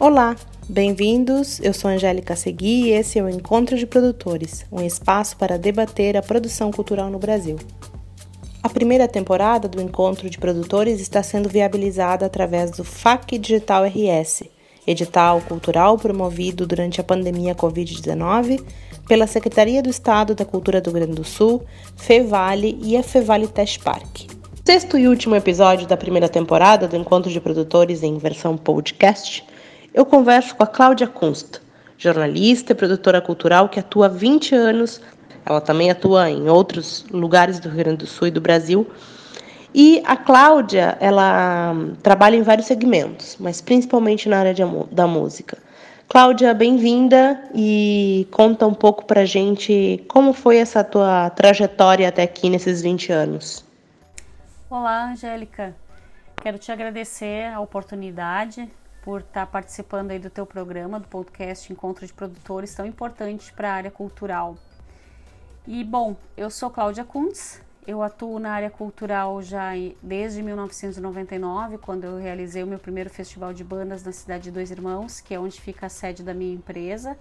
Olá, bem-vindos. Eu sou Angélica Segui e esse é o Encontro de Produtores, um espaço para debater a produção cultural no Brasil. A primeira temporada do Encontro de Produtores está sendo viabilizada através do FAC Digital RS, edital cultural promovido durante a pandemia Covid-19 pela Secretaria do Estado da Cultura do Rio Grande do Sul, FEVALE e a FEVALE Test Park. Sexto e último episódio da primeira temporada do Encontro de Produtores em versão podcast eu converso com a Cláudia Kunst, jornalista e produtora cultural que atua há 20 anos. Ela também atua em outros lugares do Rio Grande do Sul e do Brasil. E a Cláudia, ela trabalha em vários segmentos, mas principalmente na área de, da música. Cláudia, bem-vinda e conta um pouco pra gente como foi essa tua trajetória até aqui nesses 20 anos. Olá, Angélica. Quero te agradecer a oportunidade por estar tá participando aí do teu programa, do podcast Encontro de Produtores, tão importante para a área cultural. E bom, eu sou Cláudia Kuntz, eu atuo na área cultural já desde 1999, quando eu realizei o meu primeiro festival de bandas na cidade de Dois Irmãos, que é onde fica a sede da minha empresa.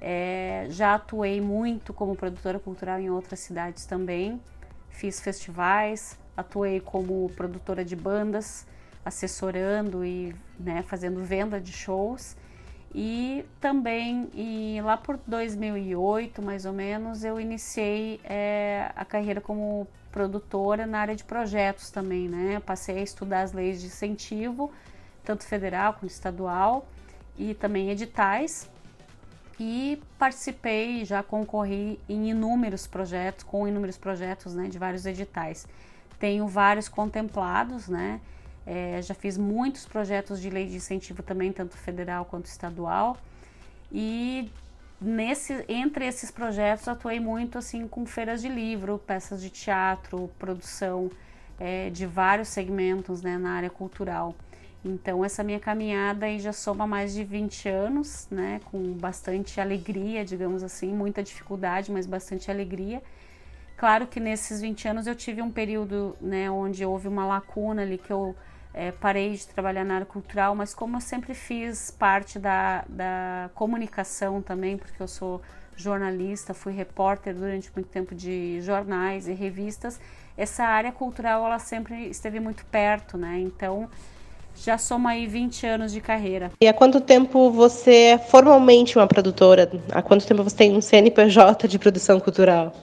É, já atuei muito como produtora cultural em outras cidades também, fiz festivais, atuei como produtora de bandas, assessorando e né, fazendo venda de shows. E também, e lá por 2008, mais ou menos, eu iniciei é, a carreira como produtora na área de projetos também, né? passei a estudar as leis de incentivo, tanto federal quanto estadual, e também editais. E participei, já concorri em inúmeros projetos, com inúmeros projetos né, de vários editais. Tenho vários contemplados, né? É, já fiz muitos projetos de lei de incentivo também, tanto federal quanto estadual. E nesse, entre esses projetos atuei muito assim com feiras de livro, peças de teatro, produção é, de vários segmentos né, na área cultural. Então essa minha caminhada aí já soma mais de 20 anos, né, com bastante alegria, digamos assim, muita dificuldade, mas bastante alegria. Claro que nesses 20 anos eu tive um período, né, onde houve uma lacuna ali que eu é, parei de trabalhar na área cultural, mas como eu sempre fiz parte da, da comunicação também, porque eu sou jornalista, fui repórter durante muito tempo de jornais e revistas, essa área cultural ela sempre esteve muito perto, né? Então já soma aí 20 anos de carreira. E há quanto tempo você é formalmente uma produtora? Há quanto tempo você tem um CNPJ de produção cultural?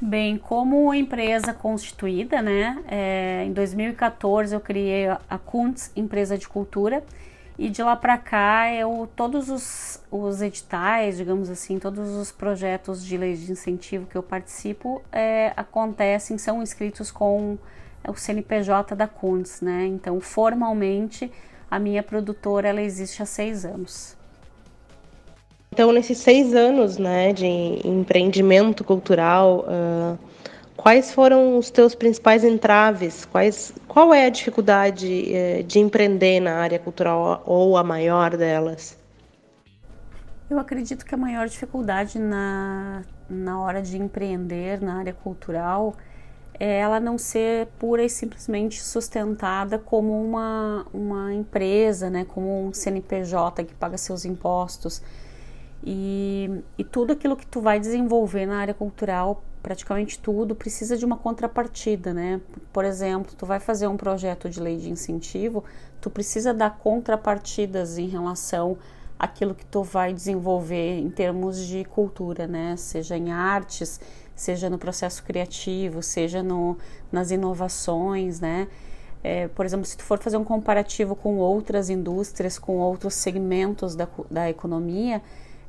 Bem, como empresa constituída, né, é, em 2014 eu criei a Kuntz Empresa de Cultura e de lá para cá eu todos os, os editais, digamos assim, todos os projetos de lei de incentivo que eu participo é, acontecem, são inscritos com o CNPJ da Kuntz, né? Então formalmente a minha produtora ela existe há seis anos. Então, nesses seis anos né, de empreendimento cultural, uh, quais foram os teus principais entraves? Quais, qual é a dificuldade uh, de empreender na área cultural ou a maior delas? Eu acredito que a maior dificuldade na, na hora de empreender na área cultural é ela não ser pura e simplesmente sustentada como uma, uma empresa, né, como um CNPJ que paga seus impostos e, e tudo aquilo que tu vai desenvolver na área cultural, praticamente tudo, precisa de uma contrapartida, né? Por exemplo, tu vai fazer um projeto de lei de incentivo, tu precisa dar contrapartidas em relação àquilo que tu vai desenvolver em termos de cultura, né? Seja em artes, seja no processo criativo, seja no, nas inovações, né? É, por exemplo, se tu for fazer um comparativo com outras indústrias, com outros segmentos da, da economia,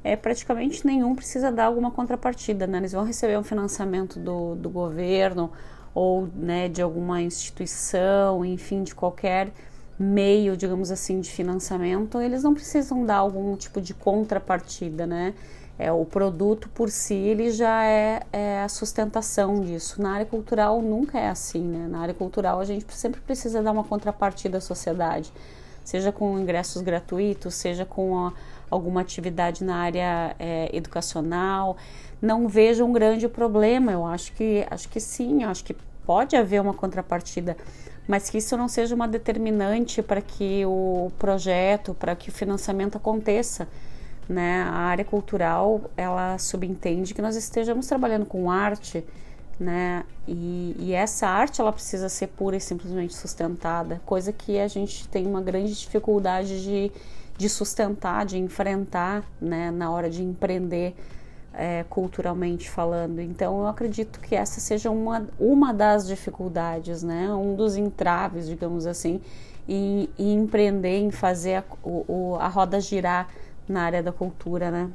é, praticamente nenhum precisa dar alguma contrapartida, né? Eles vão receber um financiamento do, do governo ou né, de alguma instituição, enfim, de qualquer meio, digamos assim, de financiamento, eles não precisam dar algum tipo de contrapartida, né? É, o produto por si ele já é, é, a sustentação disso. Na área cultural nunca é assim, né? Na área cultural a gente sempre precisa dar uma contrapartida à sociedade, seja com ingressos gratuitos, seja com a, alguma atividade na área é, educacional. Não vejo um grande problema. Eu acho que acho que sim, acho que pode haver uma contrapartida, mas que isso não seja uma determinante para que o projeto, para que o financiamento aconteça. Né? A área cultural ela subentende que nós estejamos trabalhando com arte, né? E, e, essa arte ela precisa ser pura e simplesmente sustentada, coisa que a gente tem uma grande dificuldade de, de sustentar, de enfrentar, né? Na hora de empreender é, culturalmente falando. Então eu acredito que essa seja uma, uma das dificuldades, né? Um dos entraves, digamos assim, em, em empreender, em fazer a, o, a roda girar na área da cultura, né?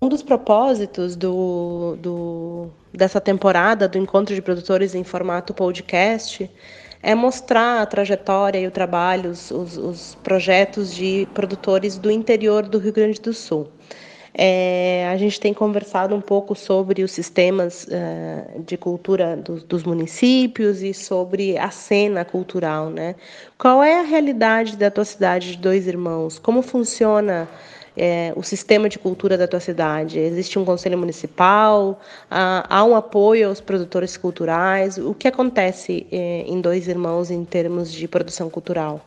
Um dos propósitos do, do, dessa temporada do Encontro de Produtores em formato podcast é mostrar a trajetória e o trabalho, os, os, os projetos de produtores do interior do Rio Grande do Sul. É, a gente tem conversado um pouco sobre os sistemas uh, de cultura do, dos municípios e sobre a cena cultural, né? Qual é a realidade da tua cidade de Dois Irmãos? Como funciona é, o sistema de cultura da tua cidade? Existe um conselho municipal? Há, há um apoio aos produtores culturais? O que acontece é, em Dois Irmãos em termos de produção cultural?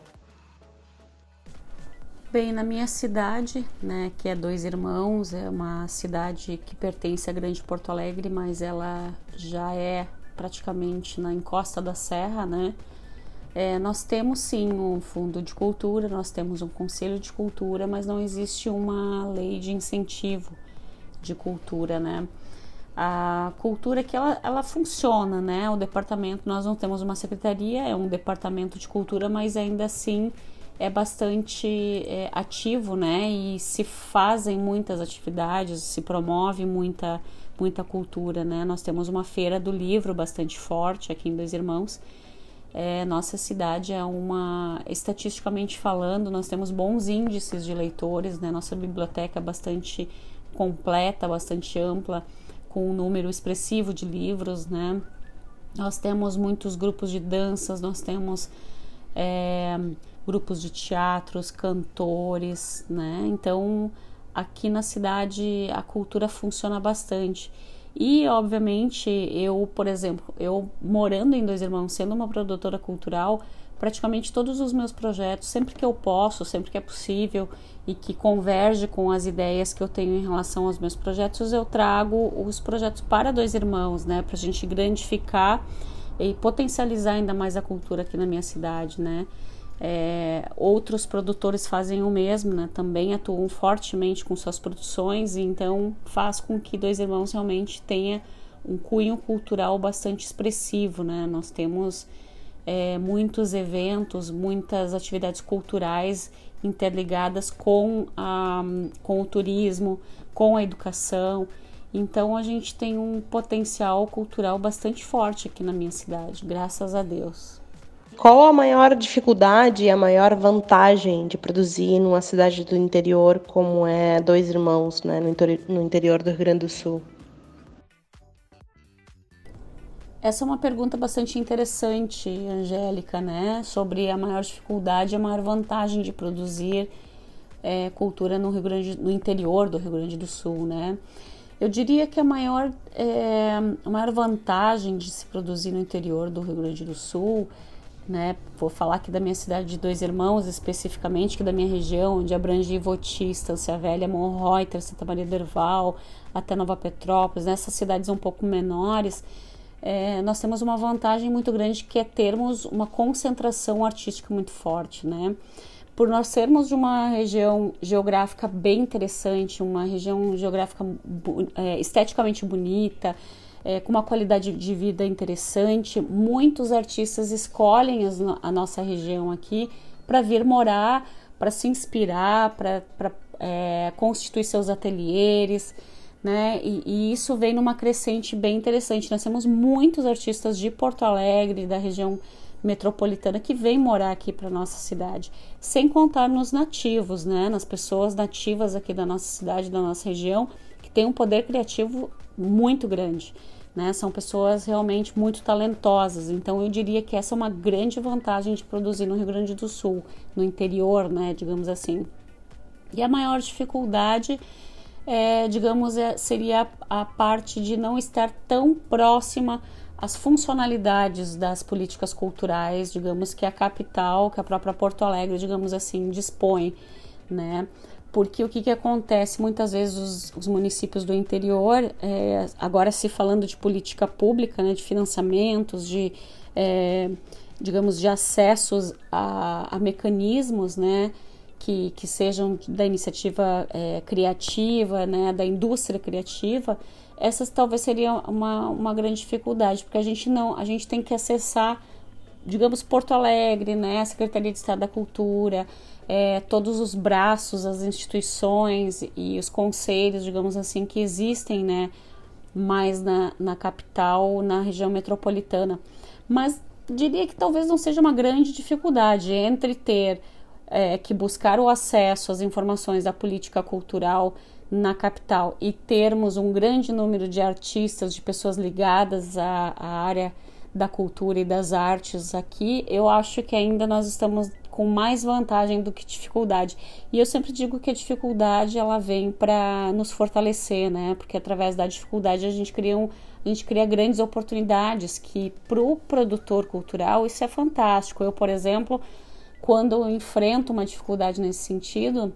Bem, na minha cidade, né, que é Dois Irmãos, é uma cidade que pertence à Grande Porto Alegre, mas ela já é praticamente na encosta da serra, né? É, nós temos sim um fundo de cultura, nós temos um conselho de cultura, mas não existe uma lei de incentivo de cultura, né? A cultura que ela, ela funciona, né? O departamento, nós não temos uma secretaria, é um departamento de cultura, mas ainda assim é bastante é, ativo, né? E se fazem muitas atividades, se promove muita, muita cultura, né? Nós temos uma feira do livro bastante forte aqui em Dois Irmãos, é, nossa cidade é uma, estatisticamente falando, nós temos bons índices de leitores, né? Nossa biblioteca é bastante completa, bastante ampla, com um número expressivo de livros, né? Nós temos muitos grupos de danças, nós temos é, grupos de teatros, cantores, né? Então, aqui na cidade a cultura funciona bastante. E, obviamente, eu, por exemplo, eu morando em Dois Irmãos, sendo uma produtora cultural, praticamente todos os meus projetos, sempre que eu posso, sempre que é possível e que converge com as ideias que eu tenho em relação aos meus projetos, eu trago os projetos para Dois Irmãos, né, para a gente grandificar e potencializar ainda mais a cultura aqui na minha cidade, né. É, outros produtores fazem o mesmo, né? também atuam fortemente com suas produções, então faz com que Dois Irmãos realmente tenha um cunho cultural bastante expressivo. Né? Nós temos é, muitos eventos, muitas atividades culturais interligadas com, a, com o turismo, com a educação. Então a gente tem um potencial cultural bastante forte aqui na minha cidade, graças a Deus. Qual a maior dificuldade e a maior vantagem de produzir numa cidade do interior como é Dois Irmãos, né, no interior do Rio Grande do Sul? Essa é uma pergunta bastante interessante, Angélica, né? Sobre a maior dificuldade e a maior vantagem de produzir é, cultura no Rio Grande, no interior do Rio Grande do Sul, né? Eu diria que a maior, é, a maior vantagem de se produzir no interior do Rio Grande do Sul né? Vou falar aqui da minha cidade de Dois Irmãos, especificamente, que da minha região, onde abrange Ivoti, Estância Velha, Monreuter, Santa Maria do Herval, até Nova Petrópolis, nessas cidades um pouco menores, é, nós temos uma vantagem muito grande que é termos uma concentração artística muito forte, né? Por nós sermos de uma região geográfica bem interessante, uma região geográfica é, esteticamente bonita, é, com uma qualidade de vida interessante. Muitos artistas escolhem as, a nossa região aqui para vir morar, para se inspirar, para é, constituir seus ateliês. Né? E, e, isso vem numa crescente bem interessante. Nós temos muitos artistas de Porto Alegre, da região metropolitana, que vêm morar aqui para nossa cidade, sem contar nos nativos, né? Nas pessoas nativas aqui da nossa cidade, da nossa região, que tem um poder criativo muito grande. Né? São pessoas realmente muito talentosas. Então eu diria que essa é uma grande vantagem de produzir no Rio Grande do Sul, no interior, né, digamos assim. E a maior dificuldade, é, digamos, é, seria a parte de não estar tão próxima as funcionalidades das políticas culturais, digamos que a capital, que a própria Porto Alegre, digamos assim, dispõe, né? Porque o que, que acontece? Muitas vezes os, os municípios do interior, é, agora se falando de política pública, né, de financiamentos, de, é, digamos, de acessos a, a mecanismos, né, que, que sejam da iniciativa é, criativa, né, da indústria criativa, essas talvez seriam uma, uma grande dificuldade, porque a gente não, a gente tem que acessar, digamos, Porto Alegre, né, a Secretaria de Estado da Cultura, é, todos os braços, as instituições e os conselhos, digamos assim, que existem, né, mais na, na capital, na região metropolitana. Mas diria que talvez não seja uma grande dificuldade entre ter é, que buscar o acesso às informações da política cultural na capital e termos um grande número de artistas, de pessoas ligadas à, à área da cultura e das artes aqui, eu acho que ainda nós estamos com mais vantagem do que dificuldade. E eu sempre digo que a dificuldade ela vem para nos fortalecer, né? Porque através da dificuldade a gente cria um, a gente cria grandes oportunidades que para o produtor cultural isso é fantástico. Eu, por exemplo, quando eu enfrento uma dificuldade nesse sentido,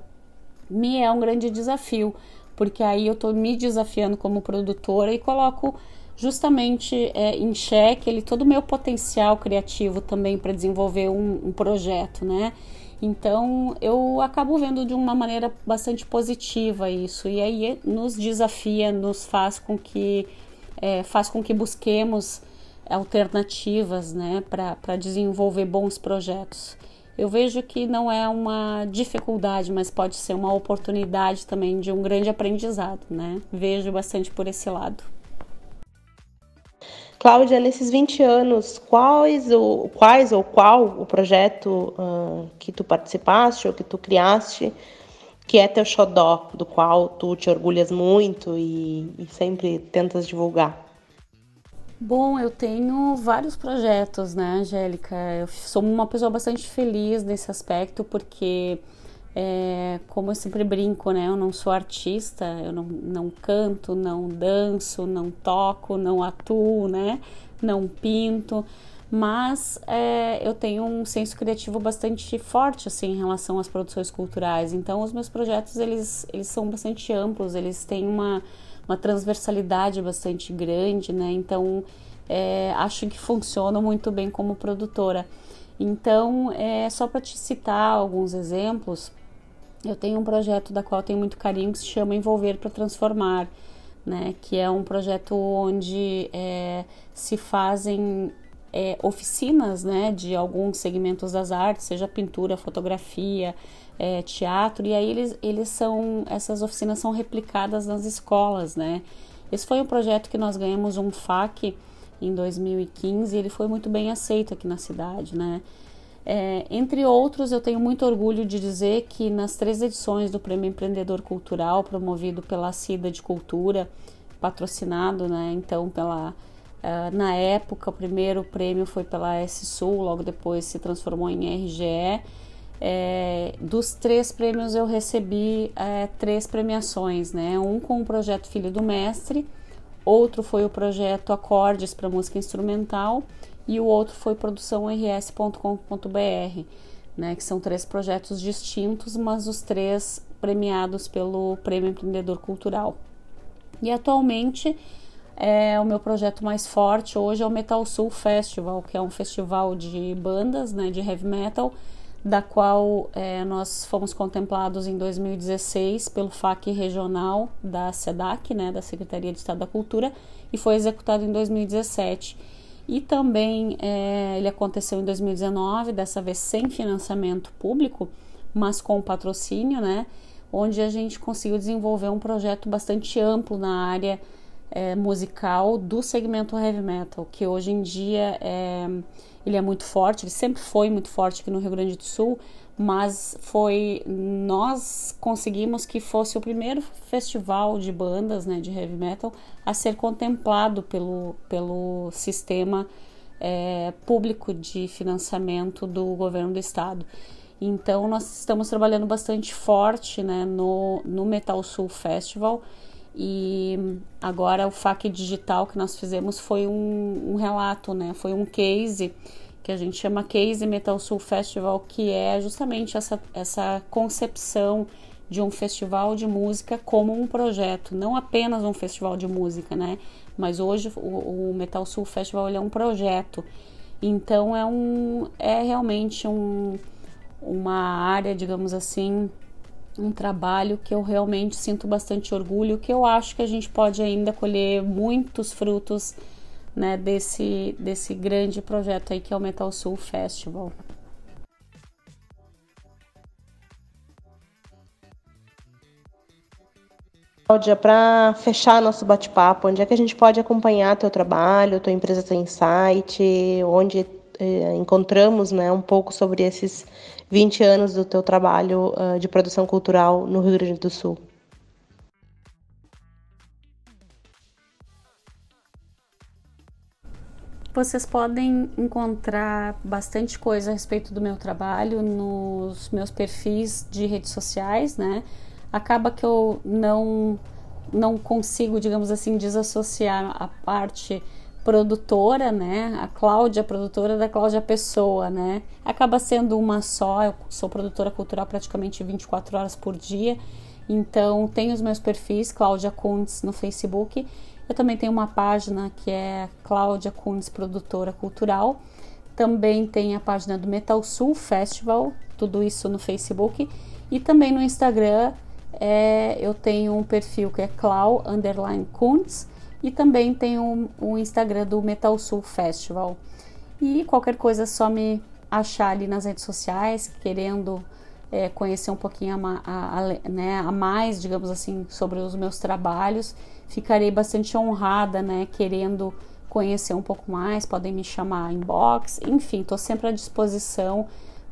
me é um grande desafio, porque aí eu estou me desafiando como produtora e coloco justamente é, em xeque ele, todo o meu potencial criativo também para desenvolver um, um, projeto, né? Então eu acabo vendo de uma maneira bastante positiva isso e aí nos desafia, nos faz com que é, faz com que busquemos alternativas, né, para desenvolver bons projetos eu vejo que não é uma dificuldade, mas pode ser uma oportunidade também de um grande aprendizado, né? Vejo bastante por esse lado. Cláudia, nesses 20 anos, quais ou, quais ou qual o projeto uh, que tu participaste ou que tu criaste que é teu xodó, do qual tu te orgulhas muito e, e sempre tentas divulgar? Bom, eu tenho vários projetos, né, Angélica? Eu sou uma pessoa bastante feliz nesse aspecto, porque, é, como eu sempre brinco, né, eu não sou artista, eu não, não canto, não danço, não toco, não atuo, né, não pinto, mas é, eu tenho um senso criativo bastante forte, assim, em relação às produções culturais. Então, os meus projetos, eles, eles são bastante amplos, eles têm uma uma transversalidade bastante grande, né? Então, é, acho que funciona muito bem como produtora. Então, é, só para te citar alguns exemplos, eu tenho um projeto da qual tenho muito carinho que se chama Envolver para Transformar, né? Que é um projeto onde é, se fazem é, oficinas, né? De alguns segmentos das artes, seja pintura, fotografia, é, teatro, e aí eles, eles são, essas oficinas são replicadas nas escolas, né? Esse foi um projeto que nós ganhamos um FAC em 2015 e ele foi muito bem aceito aqui na cidade, né? É, entre outros, eu tenho muito orgulho de dizer que nas três edições do Prêmio Empreendedor Cultural, promovido pela CIDA de Cultura, patrocinado, né, então pela uh, na época o primeiro prêmio foi pela S Sul, logo depois se transformou em RGE é, dos três prêmios eu recebi é, três premiações, né? Um com o projeto Filho do Mestre, outro foi o projeto Acordes para Música Instrumental e o outro foi produção rs.com.br, né? Que são três projetos distintos, mas os três premiados pelo Prêmio Empreendedor Cultural. E atualmente é, o meu projeto mais forte hoje é o Metal Sul Festival, que é um festival de bandas, né? De heavy metal da qual é, nós fomos contemplados em 2016 pelo FAC regional da SEDAC, né, da Secretaria de Estado da Cultura, e foi executado em 2017. E também é, ele aconteceu em 2019, dessa vez sem financiamento público, mas com patrocínio, né, onde a gente conseguiu desenvolver um projeto bastante amplo na área é, musical do segmento heavy metal, que hoje em dia é ele é muito forte, ele sempre foi muito forte aqui no Rio Grande do Sul, mas foi nós conseguimos que fosse o primeiro festival de bandas, né, de heavy metal a ser contemplado pelo pelo sistema é, público de financiamento do governo do estado. Então nós estamos trabalhando bastante forte, né, no no Metal Sul Festival E agora o FAQ digital que nós fizemos foi um, um relato, né? Foi um case que a gente chama Case Metal Sul Festival, que é justamente essa, essa concepção de um festival de música como um projeto, não apenas um festival de música, né? Mas hoje o, o Metal Sul Festival é um projeto. Então é um é realmente um, uma área, digamos assim, um trabalho que eu realmente sinto bastante orgulho, que eu acho que a gente pode ainda colher muitos frutos né, desse, desse grande projeto aí que é o Metal Sul Festival. Cláudia, para fechar nosso bate-papo, onde é que a gente pode acompanhar teu trabalho, tua empresa tem site, onde eh, encontramos né, um pouco sobre esses 20 anos do teu trabalho uh, de produção cultural no Rio Grande do Sul? Vocês podem encontrar bastante coisa a respeito do meu trabalho nos meus perfis de redes sociais, né? Acaba que eu não não consigo, digamos assim, desassociar a parte produtora, né? A Cláudia, produtora da Cláudia Pessoa, né? Acaba sendo uma só, eu sou produtora cultural praticamente 24 horas por dia. Então, tenho os meus perfis, Cláudia Kuntz no Facebook eu também tenho uma página que é Cláudia Kunis Produtora Cultural. Também tem a página do Metal Sul Festival, tudo isso no Facebook. E também no Instagram é, eu tenho um perfil que é Clau Underline Kuntz e também tenho o um, Instagram do Metal Sul Festival. E qualquer coisa é só me achar ali nas redes sociais, querendo é, conhecer um pouquinho a, a, a, né, a mais, digamos assim, sobre os meus trabalhos ficarei bastante honrada, né, querendo conhecer um pouco mais, podem me chamar inbox, enfim, estou sempre à disposição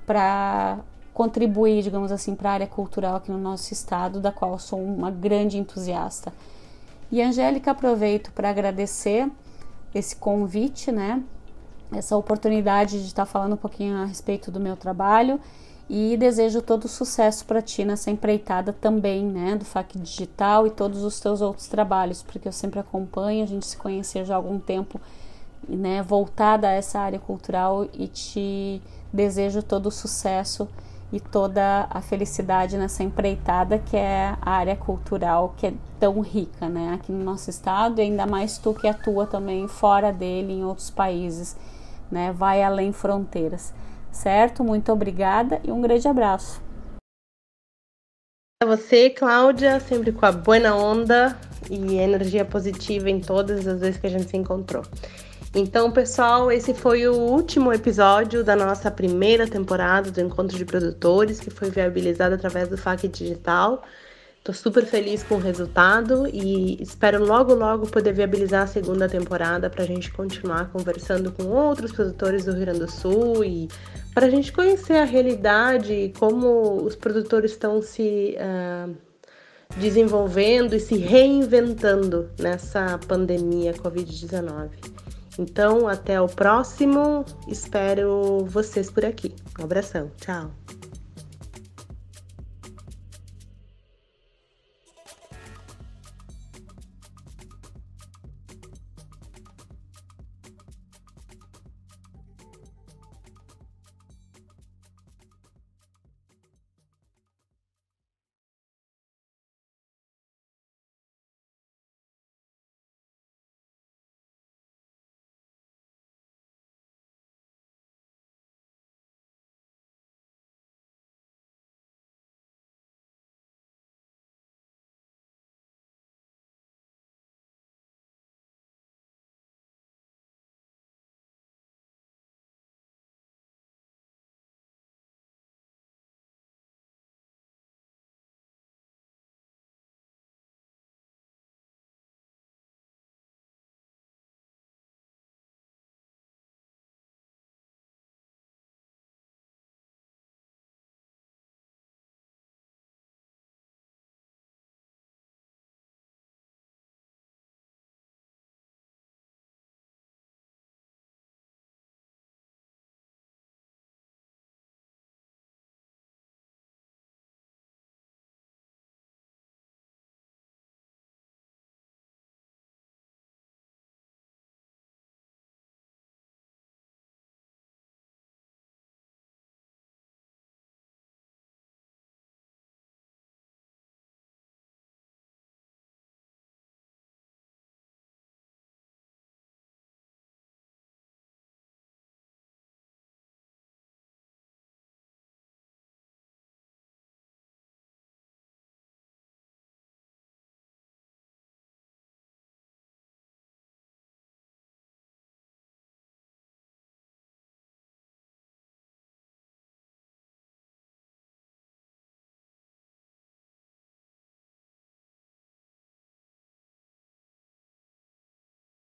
para contribuir, digamos assim, para a área cultural aqui no nosso estado, da qual sou uma grande entusiasta. E Angélica, aproveito para agradecer esse convite, né? Essa oportunidade de estar falando um pouquinho a respeito do meu trabalho e desejo todo sucesso para ti nessa empreitada também, né, do FAC Digital e todos os teus outros trabalhos, porque eu sempre acompanho, a gente se conhecer já há algum tempo, né, voltada a essa área cultural e te desejo todo sucesso e toda a felicidade nessa empreitada que é a área cultural que é tão rica, né, aqui no nosso estado e ainda mais tu que atua também fora dele em outros países, né, vai além fronteiras certo? Muito obrigada e um grande abraço. A você, Cláudia, sempre com a boa onda e energia positiva em todas as vezes que a gente se encontrou. Então, pessoal, esse foi o último episódio da nossa primeira temporada do Encontro de Produtores, que foi viabilizado através do FAC Digital. Estou super feliz com o resultado e espero logo, logo poder viabilizar a segunda temporada para a gente continuar conversando com outros produtores do Rio Grande do Sul e para a gente conhecer a realidade e como os produtores estão se uh, desenvolvendo e se reinventando nessa pandemia Covid-19. Então, até o próximo. Espero vocês por aqui. Um abração. Tchau.